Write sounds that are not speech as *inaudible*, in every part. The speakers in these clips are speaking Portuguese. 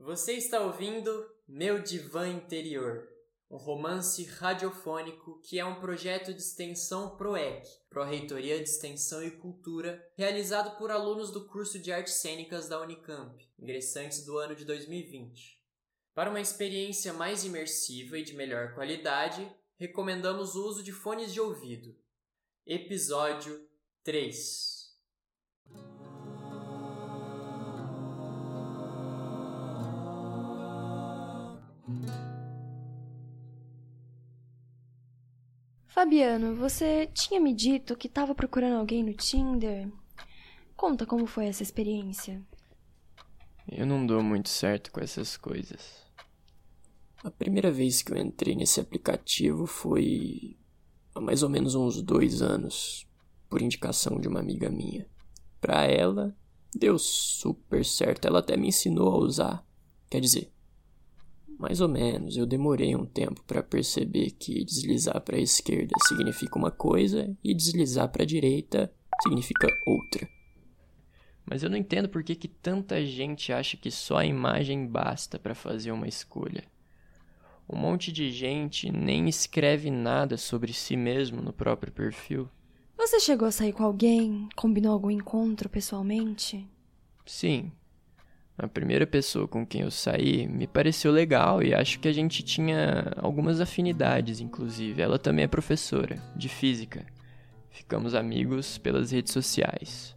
Você está ouvindo Meu Divã Interior, um romance radiofônico que é um projeto de extensão PROEC, Pró-Reitoria de Extensão e Cultura, realizado por alunos do curso de Artes Cênicas da Unicamp, ingressantes do ano de 2020. Para uma experiência mais imersiva e de melhor qualidade, recomendamos o uso de fones de ouvido. Episódio 3 Fabiano, você tinha me dito que estava procurando alguém no Tinder. Conta como foi essa experiência. Eu não dou muito certo com essas coisas. A primeira vez que eu entrei nesse aplicativo foi há mais ou menos uns dois anos, por indicação de uma amiga minha. Pra ela, deu super certo. Ela até me ensinou a usar. Quer dizer, mais ou menos, eu demorei um tempo para perceber que deslizar para a esquerda significa uma coisa e deslizar para a direita significa outra. Mas eu não entendo por que, que tanta gente acha que só a imagem basta para fazer uma escolha. Um monte de gente nem escreve nada sobre si mesmo no próprio perfil. Você chegou a sair com alguém? Combinou algum encontro pessoalmente? Sim, a primeira pessoa com quem eu saí me pareceu legal e acho que a gente tinha algumas afinidades, inclusive. Ela também é professora de física. Ficamos amigos pelas redes sociais.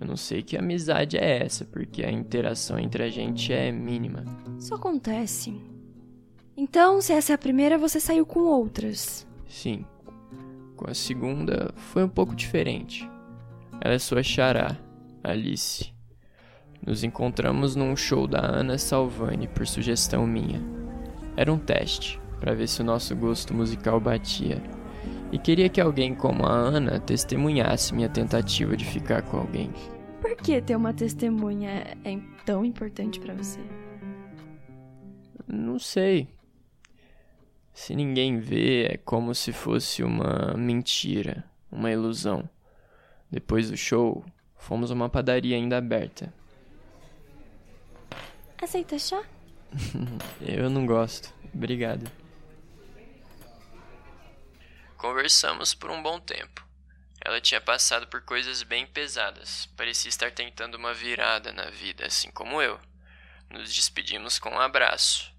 Eu não sei que amizade é essa, porque a interação entre a gente é mínima. Isso acontece. Então, se essa é a primeira, você saiu com outras? Sim. Com a segunda, foi um pouco diferente. Ela é sua xará, Alice. Nos encontramos num show da Ana Salvani por sugestão minha. Era um teste para ver se o nosso gosto musical batia. E queria que alguém como a Ana testemunhasse minha tentativa de ficar com alguém. Por que ter uma testemunha é tão importante para você? Não sei. Se ninguém vê, é como se fosse uma mentira, uma ilusão. Depois do show, fomos a uma padaria ainda aberta Aceita chá? *laughs* Eu não gosto. Obrigado. Conversamos por um bom tempo. Ela tinha passado por coisas bem pesadas. Parecia estar tentando uma virada na vida, assim como eu. Nos despedimos com um abraço.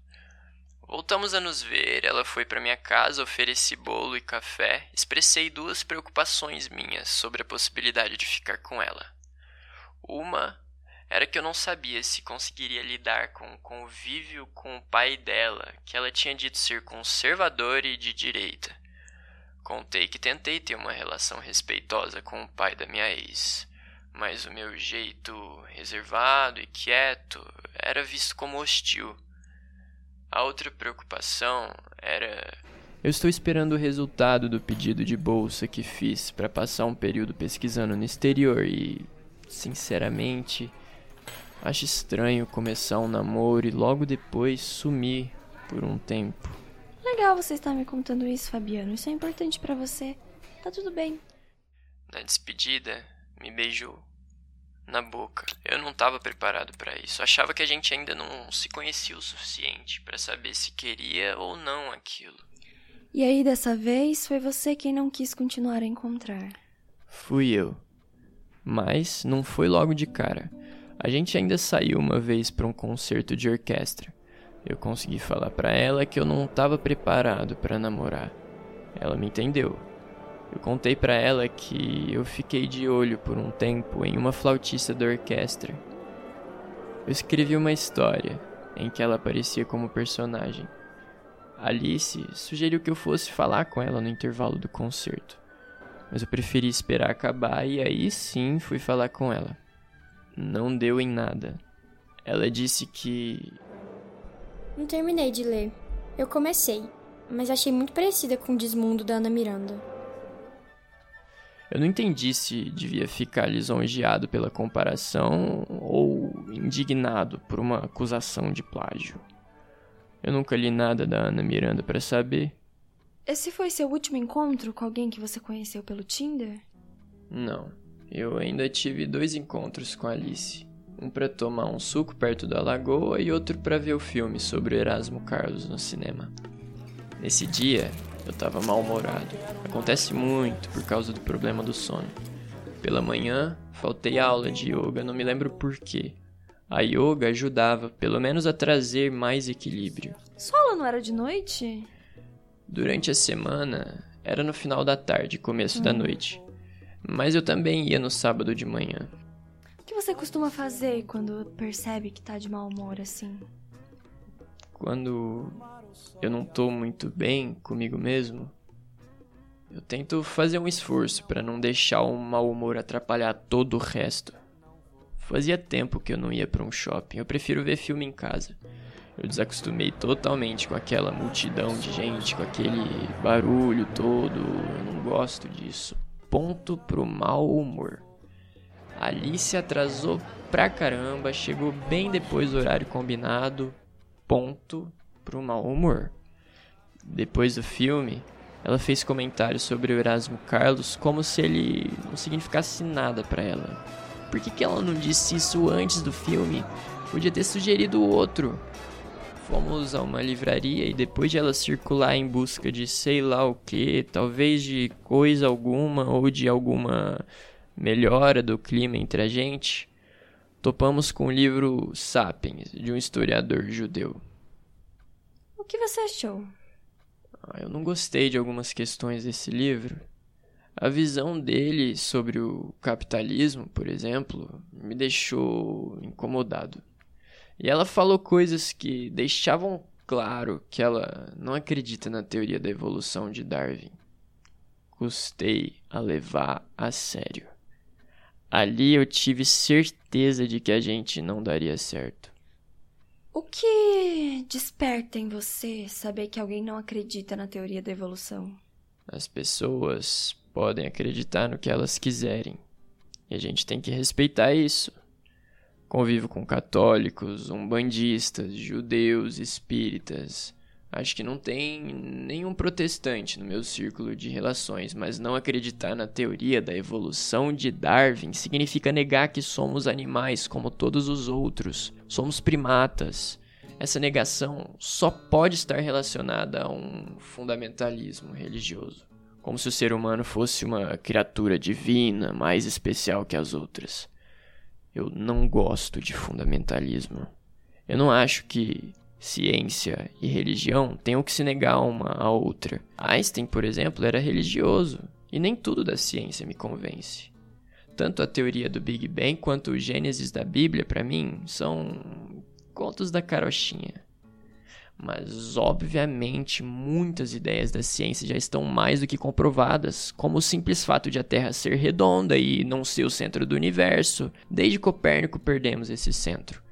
Voltamos a nos ver, ela foi para minha casa, ofereci bolo e café, expressei duas preocupações minhas sobre a possibilidade de ficar com ela. Uma era que eu não sabia se conseguiria lidar com o convívio com o pai dela, que ela tinha dito ser conservador e de direita. Contei que tentei ter uma relação respeitosa com o pai da minha ex, mas o meu jeito reservado e quieto era visto como hostil. A outra preocupação era. Eu estou esperando o resultado do pedido de bolsa que fiz para passar um período pesquisando no exterior e, sinceramente, Acho estranho começar um namoro e logo depois sumir por um tempo. Legal você estar me contando isso, Fabiano. Isso é importante para você. Tá tudo bem. Na despedida, me beijou na boca. Eu não estava preparado para isso. Achava que a gente ainda não se conhecia o suficiente para saber se queria ou não aquilo. E aí dessa vez foi você quem não quis continuar a encontrar. Fui eu. Mas não foi logo de cara. A gente ainda saiu uma vez para um concerto de orquestra. Eu consegui falar para ela que eu não estava preparado para namorar. Ela me entendeu. Eu contei para ela que eu fiquei de olho por um tempo em uma flautista da orquestra. Eu escrevi uma história em que ela aparecia como personagem. Alice sugeriu que eu fosse falar com ela no intervalo do concerto. Mas eu preferi esperar acabar e aí sim fui falar com ela não deu em nada. Ela disse que. Não terminei de ler. Eu comecei, mas achei muito parecida com o Desmundo da Ana Miranda. Eu não entendi se devia ficar lisonjeado pela comparação ou indignado por uma acusação de plágio. Eu nunca li nada da Ana Miranda para saber. Esse foi seu último encontro com alguém que você conheceu pelo Tinder? Não. Eu ainda tive dois encontros com Alice. Um para tomar um suco perto da lagoa e outro para ver o filme sobre o Erasmo Carlos no cinema. Nesse dia, eu estava mal-humorado. Acontece muito por causa do problema do sono. Pela manhã, faltei aula de yoga, não me lembro porquê. A yoga ajudava, pelo menos, a trazer mais equilíbrio. Sua aula não era de noite? Durante a semana, era no final da tarde, começo hum. da noite. Mas eu também ia no sábado de manhã. O que você costuma fazer quando percebe que tá de mau humor assim? Quando eu não tô muito bem comigo mesmo, eu tento fazer um esforço para não deixar o mau humor atrapalhar todo o resto. Fazia tempo que eu não ia para um shopping, eu prefiro ver filme em casa. Eu desacostumei totalmente com aquela multidão de gente, com aquele barulho todo. Eu não gosto disso. Ponto pro mau humor. Alice atrasou pra caramba, chegou bem depois do horário combinado. Ponto pro mau humor. Depois do filme, ela fez comentários sobre o Erasmo Carlos como se ele não significasse nada para ela. Por que, que ela não disse isso antes do filme? Podia ter sugerido outro. Fomos a uma livraria e depois de ela circular em busca de sei lá o que, talvez de coisa alguma ou de alguma melhora do clima entre a gente, topamos com o livro Sapiens, de um historiador judeu. O que você achou? Ah, eu não gostei de algumas questões desse livro. A visão dele sobre o capitalismo, por exemplo, me deixou incomodado. E ela falou coisas que deixavam claro que ela não acredita na teoria da evolução de Darwin. Custei a levar a sério. Ali eu tive certeza de que a gente não daria certo. O que desperta em você saber que alguém não acredita na teoria da evolução? As pessoas podem acreditar no que elas quiserem. E a gente tem que respeitar isso. Convivo com católicos, umbandistas, judeus, espíritas. Acho que não tem nenhum protestante no meu círculo de relações, mas não acreditar na teoria da evolução de Darwin significa negar que somos animais como todos os outros. Somos primatas. Essa negação só pode estar relacionada a um fundamentalismo religioso. Como se o ser humano fosse uma criatura divina, mais especial que as outras. Eu não gosto de fundamentalismo. Eu não acho que ciência e religião tenham que se negar uma à outra. Einstein, por exemplo, era religioso, e nem tudo da ciência me convence. Tanto a teoria do Big Bang quanto o Gênesis da Bíblia, para mim, são contos da carochinha. Mas, obviamente, muitas ideias da ciência já estão mais do que comprovadas, como o simples fato de a Terra ser redonda e não ser o centro do universo. Desde Copérnico perdemos esse centro.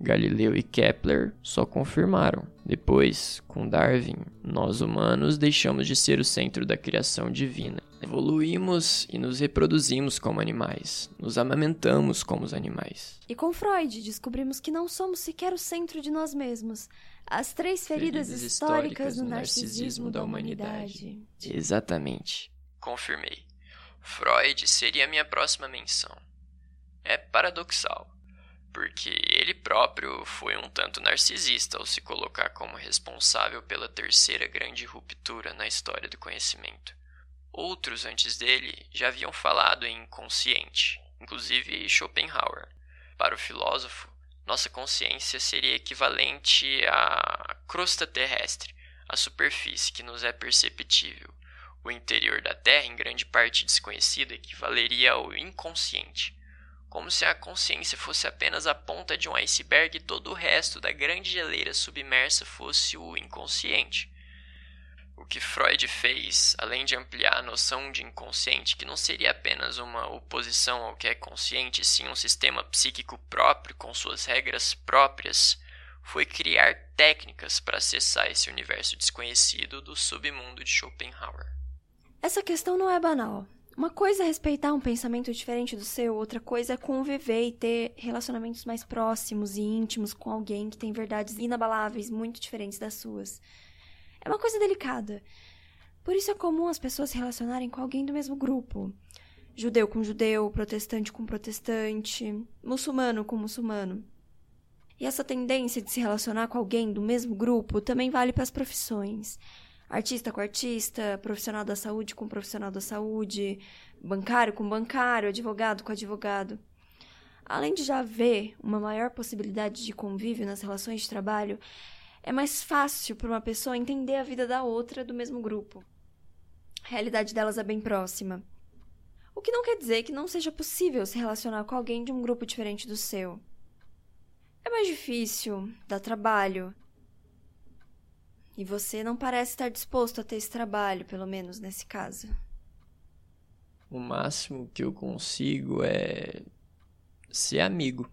Galileu e Kepler só confirmaram. Depois, com Darwin, nós humanos deixamos de ser o centro da criação divina. Evoluímos e nos reproduzimos como animais. Nos amamentamos como os animais. E com Freud, descobrimos que não somos sequer o centro de nós mesmos. As três feridas, feridas históricas, históricas do narcisismo, narcisismo da humanidade. humanidade. Exatamente. Confirmei. Freud seria a minha próxima menção. É paradoxal porque ele próprio foi um tanto narcisista ao se colocar como responsável pela terceira grande ruptura na história do conhecimento. Outros antes dele já haviam falado em inconsciente, inclusive Schopenhauer. Para o filósofo, nossa consciência seria equivalente à crosta terrestre, a superfície que nos é perceptível. O interior da Terra, em grande parte desconhecido, equivaleria ao inconsciente como se a consciência fosse apenas a ponta de um iceberg e todo o resto da grande geleira submersa fosse o inconsciente. O que Freud fez, além de ampliar a noção de inconsciente, que não seria apenas uma oposição ao que é consciente, sim um sistema psíquico próprio com suas regras próprias, foi criar técnicas para acessar esse universo desconhecido do submundo de Schopenhauer. Essa questão não é banal. Uma coisa é respeitar um pensamento diferente do seu, outra coisa é conviver e ter relacionamentos mais próximos e íntimos com alguém que tem verdades inabaláveis muito diferentes das suas. É uma coisa delicada. Por isso é comum as pessoas se relacionarem com alguém do mesmo grupo. judeu com judeu, protestante com protestante, muçulmano com muçulmano. E essa tendência de se relacionar com alguém do mesmo grupo também vale para as profissões. Artista com artista, profissional da saúde com profissional da saúde, bancário com bancário, advogado com advogado. Além de já haver uma maior possibilidade de convívio nas relações de trabalho, é mais fácil para uma pessoa entender a vida da outra do mesmo grupo. A realidade delas é bem próxima. O que não quer dizer que não seja possível se relacionar com alguém de um grupo diferente do seu. É mais difícil, dá trabalho. E você não parece estar disposto a ter esse trabalho, pelo menos nesse caso. O máximo que eu consigo é ser amigo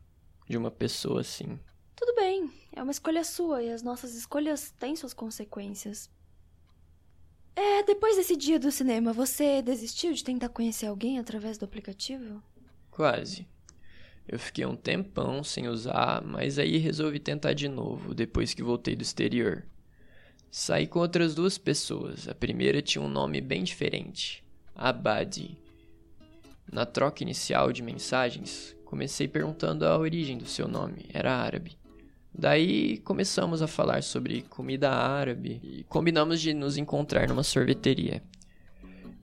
de uma pessoa assim. Tudo bem, é uma escolha sua e as nossas escolhas têm suas consequências. É, depois desse dia do cinema, você desistiu de tentar conhecer alguém através do aplicativo? Quase. Eu fiquei um tempão sem usar, mas aí resolvi tentar de novo depois que voltei do exterior. Saí com outras duas pessoas. A primeira tinha um nome bem diferente, Abadi. Na troca inicial de mensagens, comecei perguntando a origem do seu nome. Era árabe. Daí começamos a falar sobre comida árabe e combinamos de nos encontrar numa sorveteria.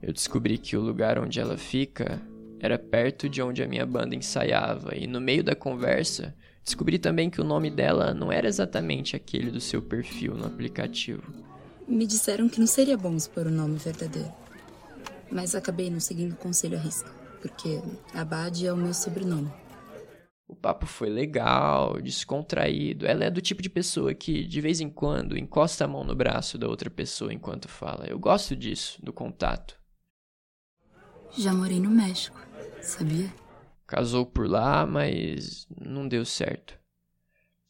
Eu descobri que o lugar onde ela fica era perto de onde a minha banda ensaiava, e no meio da conversa descobri também que o nome dela não era exatamente aquele do seu perfil no aplicativo. Me disseram que não seria bom expor o nome verdadeiro, mas acabei não seguindo o conselho à risca, porque Abad é o meu sobrenome. O papo foi legal, descontraído. Ela é do tipo de pessoa que, de vez em quando, encosta a mão no braço da outra pessoa enquanto fala. Eu gosto disso, do contato. Já morei no México, sabia? Casou por lá, mas não deu certo.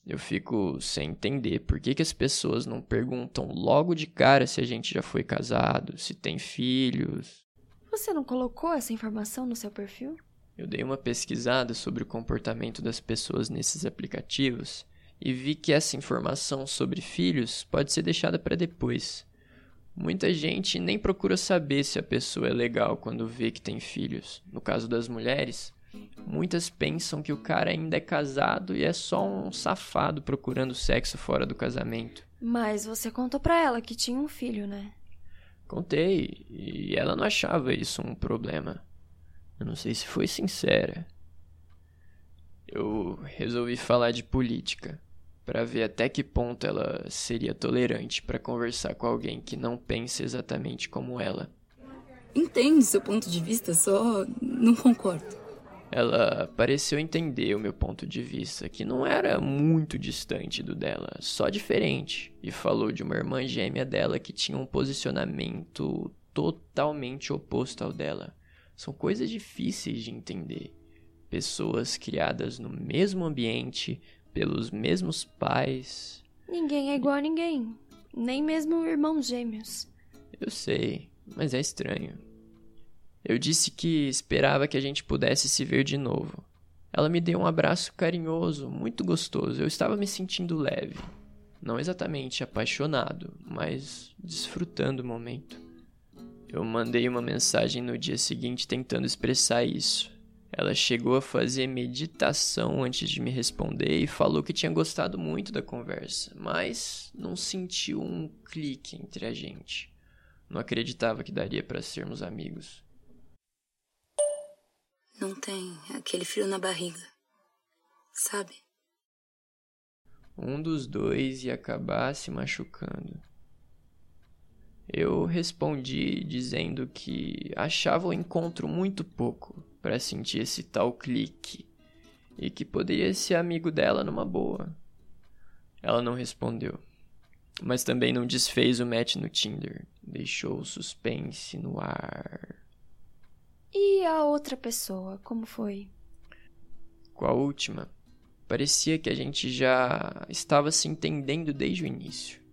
Eu fico sem entender por que, que as pessoas não perguntam logo de cara se a gente já foi casado, se tem filhos. Você não colocou essa informação no seu perfil? Eu dei uma pesquisada sobre o comportamento das pessoas nesses aplicativos e vi que essa informação sobre filhos pode ser deixada para depois. Muita gente nem procura saber se a pessoa é legal quando vê que tem filhos. No caso das mulheres, muitas pensam que o cara ainda é casado e é só um safado procurando sexo fora do casamento. Mas você contou pra ela que tinha um filho, né? Contei, e ela não achava isso um problema. Eu não sei se foi sincera. Eu resolvi falar de política para ver até que ponto ela seria tolerante para conversar com alguém que não pensa exatamente como ela. Entendo seu ponto de vista, só não concordo. Ela pareceu entender o meu ponto de vista, que não era muito distante do dela, só diferente, e falou de uma irmã gêmea dela que tinha um posicionamento totalmente oposto ao dela. São coisas difíceis de entender. Pessoas criadas no mesmo ambiente, pelos mesmos pais. Ninguém é igual a ninguém, nem mesmo irmãos gêmeos. Eu sei, mas é estranho. Eu disse que esperava que a gente pudesse se ver de novo. Ela me deu um abraço carinhoso, muito gostoso. Eu estava me sentindo leve. Não exatamente apaixonado, mas desfrutando o momento. Eu mandei uma mensagem no dia seguinte tentando expressar isso. Ela chegou a fazer meditação antes de me responder e falou que tinha gostado muito da conversa, mas não sentiu um clique entre a gente. Não acreditava que daria para sermos amigos. Não tem aquele frio na barriga, sabe? Um dos dois ia acabar se machucando. Eu respondi dizendo que achava o encontro muito pouco para sentir esse tal clique e que poderia ser amigo dela numa boa. Ela não respondeu, mas também não desfez o match no Tinder, deixou o suspense no ar. E a outra pessoa, como foi? Com a última, parecia que a gente já estava se entendendo desde o início.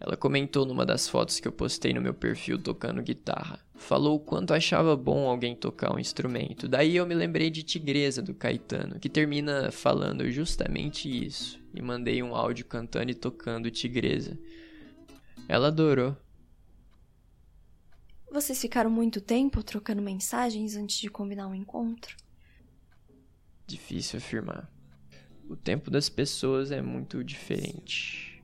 Ela comentou numa das fotos que eu postei no meu perfil tocando guitarra. Falou o quanto achava bom alguém tocar um instrumento. Daí eu me lembrei de Tigresa do Caetano, que termina falando justamente isso. E mandei um áudio cantando e tocando Tigresa. Ela adorou. Vocês ficaram muito tempo trocando mensagens antes de combinar um encontro? Difícil afirmar. O tempo das pessoas é muito diferente.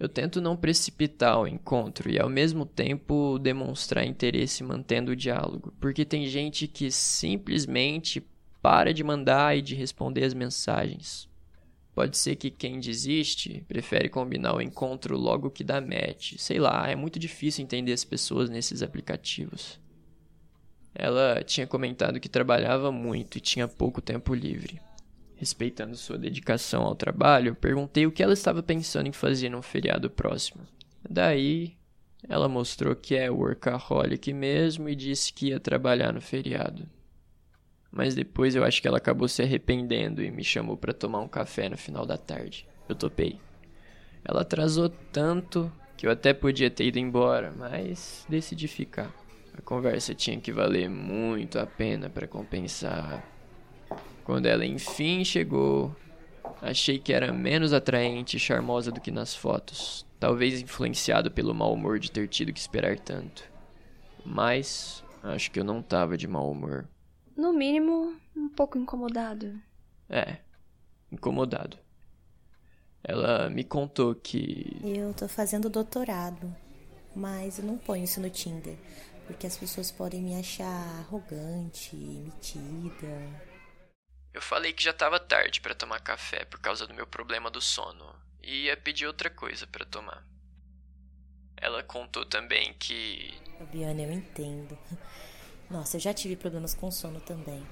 Eu tento não precipitar o encontro e ao mesmo tempo demonstrar interesse mantendo o diálogo, porque tem gente que simplesmente para de mandar e de responder as mensagens. Pode ser que quem desiste prefere combinar o encontro logo que dá match. Sei lá, é muito difícil entender as pessoas nesses aplicativos. Ela tinha comentado que trabalhava muito e tinha pouco tempo livre. Respeitando sua dedicação ao trabalho, perguntei o que ela estava pensando em fazer no feriado próximo. Daí, ela mostrou que é workaholic mesmo e disse que ia trabalhar no feriado mas depois eu acho que ela acabou se arrependendo e me chamou para tomar um café no final da tarde. Eu topei. Ela atrasou tanto que eu até podia ter ido embora, mas decidi ficar. A conversa tinha que valer muito a pena para compensar. Quando ela enfim chegou, achei que era menos atraente e charmosa do que nas fotos, talvez influenciado pelo mau humor de ter tido que esperar tanto. Mas acho que eu não tava de mau humor. No mínimo, um pouco incomodado. É, incomodado. Ela me contou que. Eu tô fazendo doutorado, mas eu não ponho isso no Tinder, porque as pessoas podem me achar arrogante, metida. Eu falei que já tava tarde para tomar café por causa do meu problema do sono e ia pedir outra coisa para tomar. Ela contou também que. Fabiana, eu entendo. *laughs* Nossa, eu já tive problemas com sono também.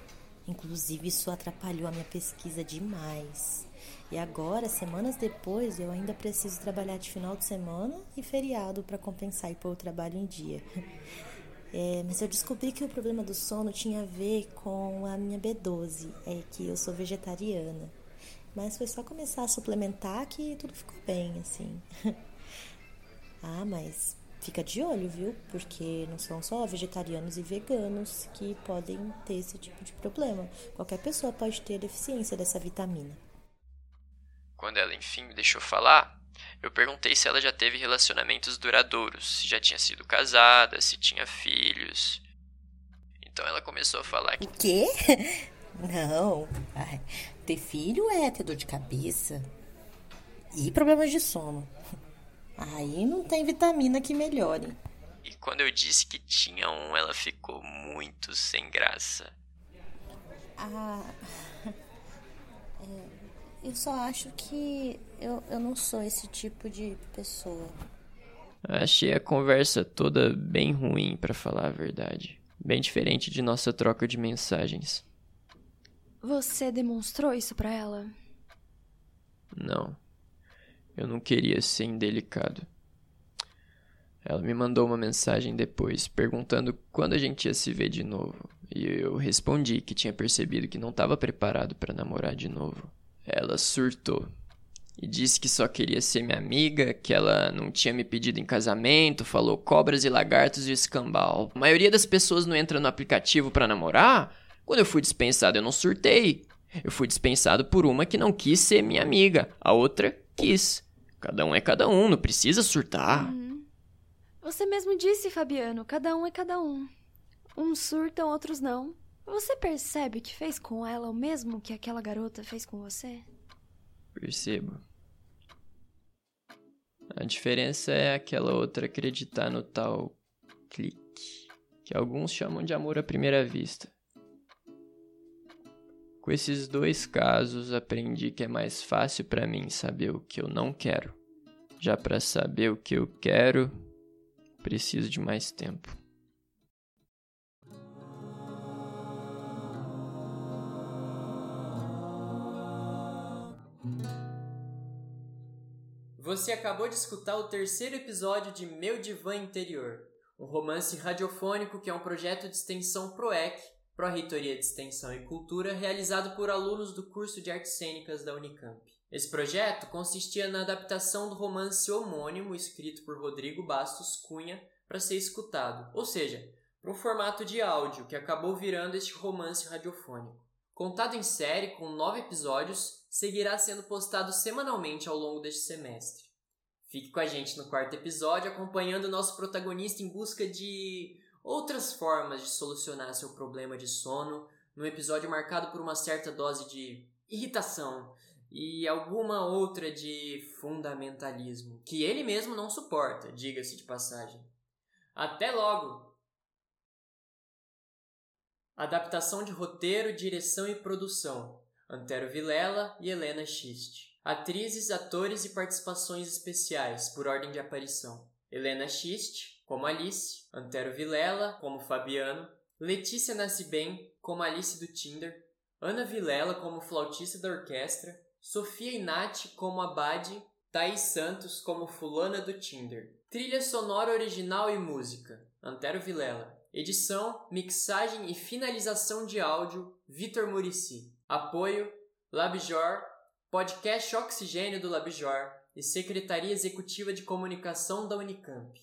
Inclusive, isso atrapalhou a minha pesquisa demais. E agora, semanas depois, eu ainda preciso trabalhar de final de semana e feriado para compensar e pôr o trabalho em dia. *laughs* É, mas eu descobri que o problema do sono tinha a ver com a minha B12, é que eu sou vegetariana. Mas foi só começar a suplementar que tudo ficou bem, assim. *laughs* ah, mas fica de olho, viu? Porque não são só vegetarianos e veganos que podem ter esse tipo de problema. Qualquer pessoa pode ter deficiência dessa vitamina. Quando ela enfim me deixou falar, eu perguntei se ela já teve relacionamentos duradouros, se já tinha sido casada, se tinha filhos. Então ela começou a falar que. O quê? *laughs* Não. Ai, ter filho é ter dor de cabeça e problemas de sono. Aí não tem vitamina que melhore. E quando eu disse que tinha um, ela ficou muito sem graça. Ah. *laughs* É, eu só acho que eu, eu não sou esse tipo de pessoa. Achei a conversa toda bem ruim, para falar a verdade. Bem diferente de nossa troca de mensagens. Você demonstrou isso para ela? Não. Eu não queria ser indelicado. Ela me mandou uma mensagem depois, perguntando quando a gente ia se ver de novo. E eu respondi que tinha percebido que não estava preparado para namorar de novo. Ela surtou e disse que só queria ser minha amiga, que ela não tinha me pedido em casamento, falou cobras e lagartos e escambau. A maioria das pessoas não entra no aplicativo para namorar. Quando eu fui dispensado, eu não surtei. Eu fui dispensado por uma que não quis ser minha amiga, a outra quis. Cada um é cada um, não precisa surtar. Uhum. Você mesmo disse, Fabiano, cada um é cada um. Uns surtam, outros não. Você percebe que fez com ela o mesmo que aquela garota fez com você? Percebo. A diferença é aquela outra acreditar no tal clique, que alguns chamam de amor à primeira vista. Com esses dois casos, aprendi que é mais fácil para mim saber o que eu não quero. Já para saber o que eu quero, preciso de mais tempo. Você acabou de escutar o terceiro episódio de Meu Divã Interior, um romance radiofônico que é um projeto de extensão PROEC Pró-Reitoria de Extensão e Cultura, realizado por alunos do curso de Artes Cênicas da Unicamp. Esse projeto consistia na adaptação do romance homônimo escrito por Rodrigo Bastos Cunha para ser escutado, ou seja, para um formato de áudio que acabou virando este romance radiofônico. Contado em série, com nove episódios, seguirá sendo postado semanalmente ao longo deste semestre. Fique com a gente no quarto episódio, acompanhando nosso protagonista em busca de outras formas de solucionar seu problema de sono, num episódio marcado por uma certa dose de irritação e alguma outra de fundamentalismo, que ele mesmo não suporta, diga-se de passagem. Até logo! Adaptação de roteiro, direção e produção: Antero Vilela e Helena Schist. Atrizes, atores e participações especiais, por ordem de aparição: Helena Schist, como Alice, Antero Vilela, como Fabiano, Letícia Nascibem, como Alice do Tinder, Ana Vilela, como flautista da orquestra, Sofia Inati, como Abade, Thaís Santos, como Fulana do Tinder. Trilha sonora original e música: Antero Vilela. Edição, mixagem e finalização de áudio: Vitor Murici. Apoio: Labjor Podcast Oxigênio do Labjor e Secretaria Executiva de Comunicação da Unicamp.